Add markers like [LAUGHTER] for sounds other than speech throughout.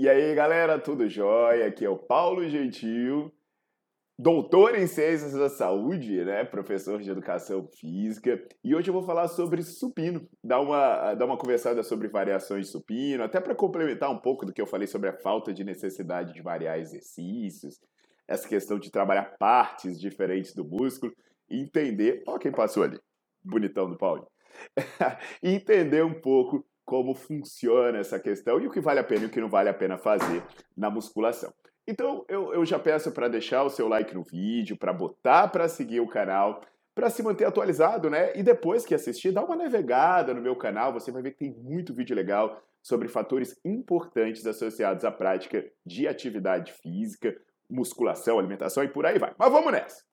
E aí, galera, tudo jóia? Aqui é o Paulo Gentil, doutor em Ciências da Saúde, né? Professor de Educação Física. E hoje eu vou falar sobre supino, dar uma, dar uma conversada sobre variações de supino, até para complementar um pouco do que eu falei sobre a falta de necessidade de variar exercícios, essa questão de trabalhar partes diferentes do músculo entender. Ó, quem passou ali, bonitão do Paulo. [LAUGHS] entender um pouco como funciona essa questão e o que vale a pena e o que não vale a pena fazer na musculação. Então, eu, eu já peço para deixar o seu like no vídeo, para botar para seguir o canal, para se manter atualizado, né? E depois que assistir, dá uma navegada no meu canal, você vai ver que tem muito vídeo legal sobre fatores importantes associados à prática de atividade física, musculação, alimentação e por aí vai. Mas vamos nessa!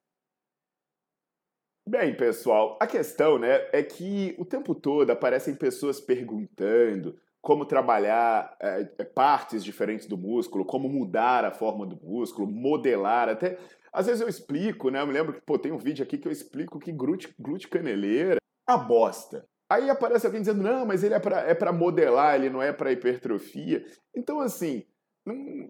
Bem, pessoal, a questão né, é que o tempo todo aparecem pessoas perguntando como trabalhar é, partes diferentes do músculo, como mudar a forma do músculo, modelar, até... Às vezes eu explico, né? Eu me lembro que, pô, tem um vídeo aqui que eu explico que glúteo, glúteo caneleira é a bosta. Aí aparece alguém dizendo, não, mas ele é para é modelar, ele não é para hipertrofia. Então, assim,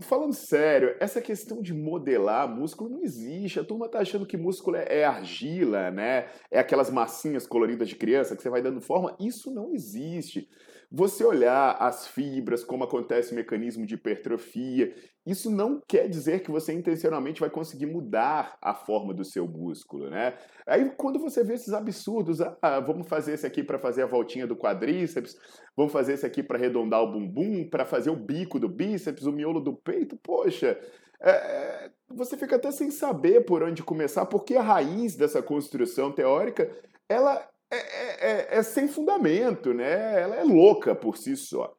Falando sério, essa questão de modelar músculo não existe. A turma tá achando que músculo é, é, argila, né? É aquelas massinhas coloridas de criança que você vai dando forma. Isso não existe. Você olhar as fibras, como acontece o mecanismo de hipertrofia, isso não quer dizer que você intencionalmente vai conseguir mudar a forma do seu músculo, né? Aí quando você vê esses absurdos, ah, vamos fazer esse aqui para fazer a voltinha do quadríceps, vamos fazer esse aqui para arredondar o bumbum, para fazer o bico do bíceps, o miolo do peito, poxa, é, é, você fica até sem saber por onde começar, porque a raiz dessa construção teórica, ela é, é, é, é sem fundamento, né? Ela é louca por si só.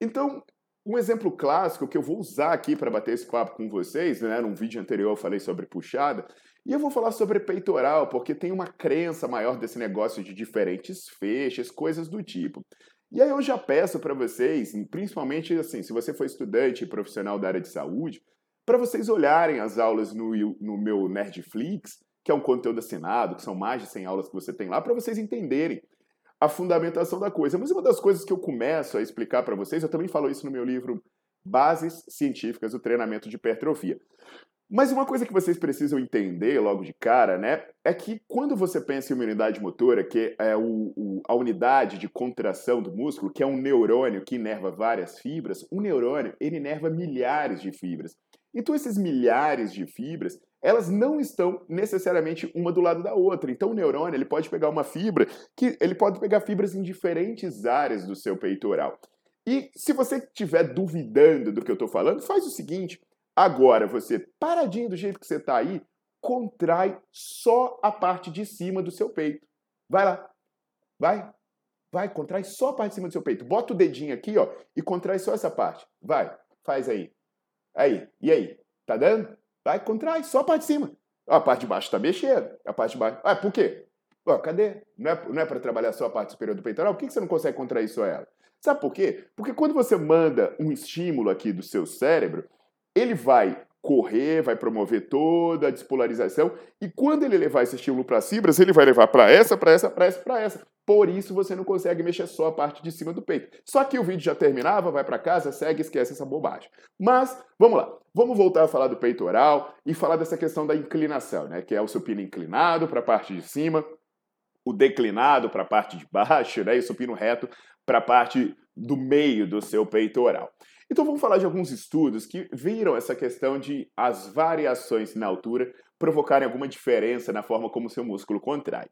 Então, um exemplo clássico que eu vou usar aqui para bater esse papo com vocês, né? Num vídeo anterior eu falei sobre puxada, e eu vou falar sobre peitoral, porque tem uma crença maior desse negócio de diferentes feixes, coisas do tipo. E aí eu já peço para vocês, principalmente assim, se você for estudante e profissional da área de saúde, para vocês olharem as aulas no, no meu Nerdflix, que é um conteúdo assinado, que são mais de 100 aulas que você tem lá, para vocês entenderem a fundamentação da coisa. Mas uma das coisas que eu começo a explicar para vocês, eu também falo isso no meu livro Bases Científicas do Treinamento de Hipertrofia. Mas uma coisa que vocês precisam entender logo de cara, né, é que quando você pensa em uma unidade motora, que é o, o, a unidade de contração do músculo, que é um neurônio que inerva várias fibras, um neurônio ele inerva milhares de fibras. Então esses milhares de fibras, elas não estão necessariamente uma do lado da outra. Então o neurônio ele pode pegar uma fibra que ele pode pegar fibras em diferentes áreas do seu peitoral. E se você estiver duvidando do que eu estou falando, faz o seguinte: agora você paradinho do jeito que você está aí, contrai só a parte de cima do seu peito. Vai lá, vai, vai, contrai só a parte de cima do seu peito. Bota o dedinho aqui, ó, e contrai só essa parte. Vai, faz aí. Aí, e aí? Tá dando? Vai, contrai, só a parte de cima. A parte de baixo está mexendo. A parte de baixo. Ah, por quê? Ó, cadê? Não é, não é para trabalhar só a parte superior do peitoral? Por que você não consegue contrair só ela? Sabe por quê? Porque quando você manda um estímulo aqui do seu cérebro, ele vai correr, vai promover toda a despolarização, e quando ele levar esse estímulo para as fibras, ele vai levar para essa, para essa, para essa, para essa. Por isso você não consegue mexer só a parte de cima do peito. Só que o vídeo já terminava, vai para casa, segue, esquece essa bobagem. Mas, vamos lá. Vamos voltar a falar do peitoral e falar dessa questão da inclinação, né? Que é o supino inclinado para a parte de cima, o declinado para a parte de baixo, né? E o supino reto para a parte do meio do seu peitoral. Então vamos falar de alguns estudos que viram essa questão de as variações na altura provocarem alguma diferença na forma como seu músculo contrai.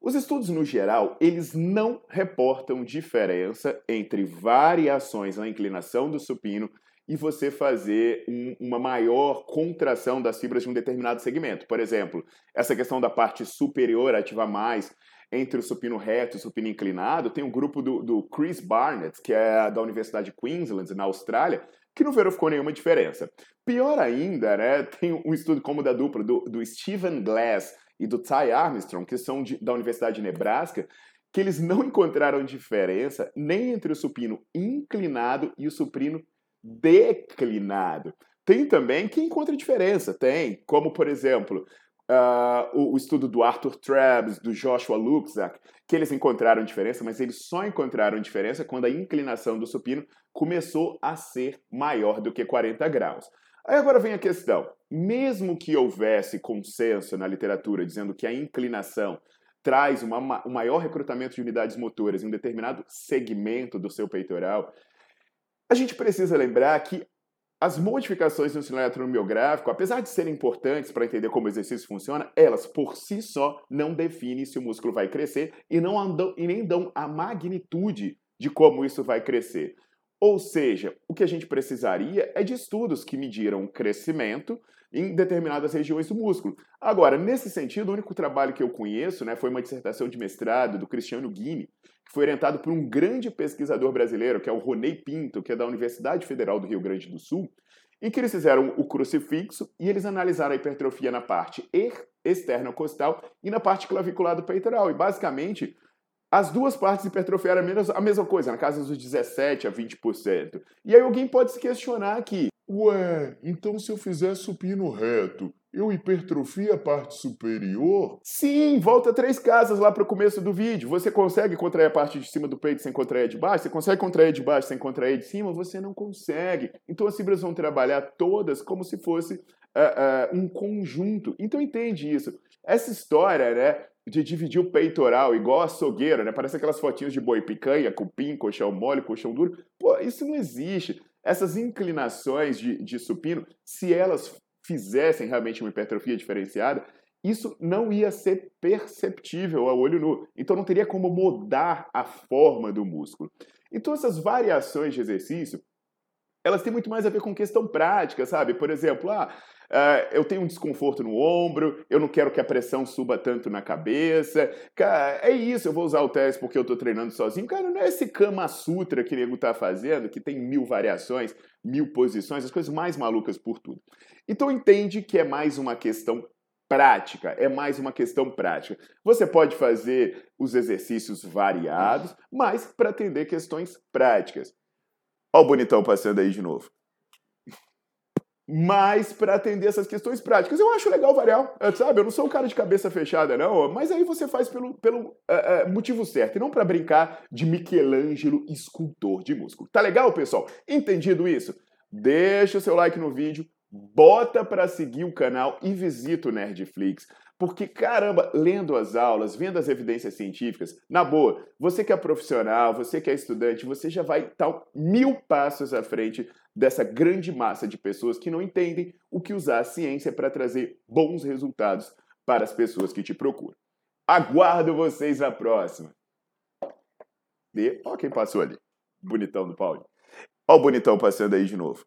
Os estudos, no geral, eles não reportam diferença entre variações na inclinação do supino e você fazer um, uma maior contração das fibras de um determinado segmento. Por exemplo, essa questão da parte superior ativar mais entre o supino reto e o supino inclinado, tem um grupo do, do Chris Barnett, que é da Universidade de Queensland, na Austrália, que não verificou nenhuma diferença. Pior ainda, né, tem um estudo como da dupla do, do Stephen Glass e do Ty Armstrong, que são de, da Universidade de Nebraska, que eles não encontraram diferença nem entre o supino inclinado e o supino declinado. Tem também que encontra diferença, tem, como por exemplo, uh, o, o, estudo do Arthur Trebs, do Joshua Luxack, que eles encontraram diferença, mas eles só encontraram diferença quando a inclinação do supino começou a ser maior do que 40 graus. Aí agora vem a questão: mesmo que houvesse consenso na literatura dizendo que a inclinação traz uma, um maior recrutamento de unidades motoras em um determinado segmento do seu peitoral, a gente precisa lembrar que as modificações no sinal eletromiográfico, apesar de serem importantes para entender como o exercício funciona, elas por si só não definem se o músculo vai crescer e, não andam, e nem dão a magnitude de como isso vai crescer. Ou seja, o que a gente precisaria é de estudos que mediram o crescimento em determinadas regiões do músculo. Agora, nesse sentido, o único trabalho que eu conheço né, foi uma dissertação de mestrado do Cristiano Guini, que foi orientado por um grande pesquisador brasileiro, que é o Ronei Pinto, que é da Universidade Federal do Rio Grande do Sul, em que eles fizeram o crucifixo e eles analisaram a hipertrofia na parte externa costal e na parte clavicular do peitoral. E basicamente, as duas partes hipertrofiaram a mesma coisa, na casa dos 17 a 20%. E aí alguém pode se questionar aqui, Ué, então se eu fizer supino reto, eu hipertrofio a parte superior? Sim, volta três casas lá para o começo do vídeo. Você consegue contrair a parte de cima do peito sem contrair a de baixo? Você consegue contrair a de baixo sem contrair a de cima? Você não consegue. Então as fibras vão trabalhar todas como se fosse uh, uh, um conjunto. Então entende isso. Essa história, né, de dividir o peitoral igual açougueira, né? Parece aquelas fotinhas de boi picanha, cupim, colchão mole, colchão duro. Pô, isso não existe. Essas inclinações de, de supino, se elas fizessem realmente uma hipertrofia diferenciada, isso não ia ser perceptível ao olho nu. Então não teria como mudar a forma do músculo. Então essas variações de exercício, elas têm muito mais a ver com questão prática, sabe? Por exemplo, ah, Uh, eu tenho um desconforto no ombro, eu não quero que a pressão suba tanto na cabeça. Cara, é isso, eu vou usar o teste porque eu estou treinando sozinho. Cara, não é esse Kama Sutra que o nego tá fazendo, que tem mil variações, mil posições, as coisas mais malucas por tudo. Então entende que é mais uma questão prática, é mais uma questão prática. Você pode fazer os exercícios variados, mas para atender questões práticas. Olha o bonitão passando aí de novo mas para atender essas questões práticas. Eu acho legal variar, é, sabe? Eu não sou um cara de cabeça fechada, não, mas aí você faz pelo, pelo uh, motivo certo, e não para brincar de Michelangelo escultor de músculo. Tá legal, pessoal? Entendido isso? Deixa o seu like no vídeo, bota para seguir o canal e visita o Nerdflix. Porque, caramba, lendo as aulas, vendo as evidências científicas, na boa, você que é profissional, você que é estudante, você já vai estar mil passos à frente dessa grande massa de pessoas que não entendem o que usar a ciência para trazer bons resultados para as pessoas que te procuram. Aguardo vocês na próxima. E, ó quem passou ali. Bonitão do Paulo. Ó o bonitão passando aí de novo.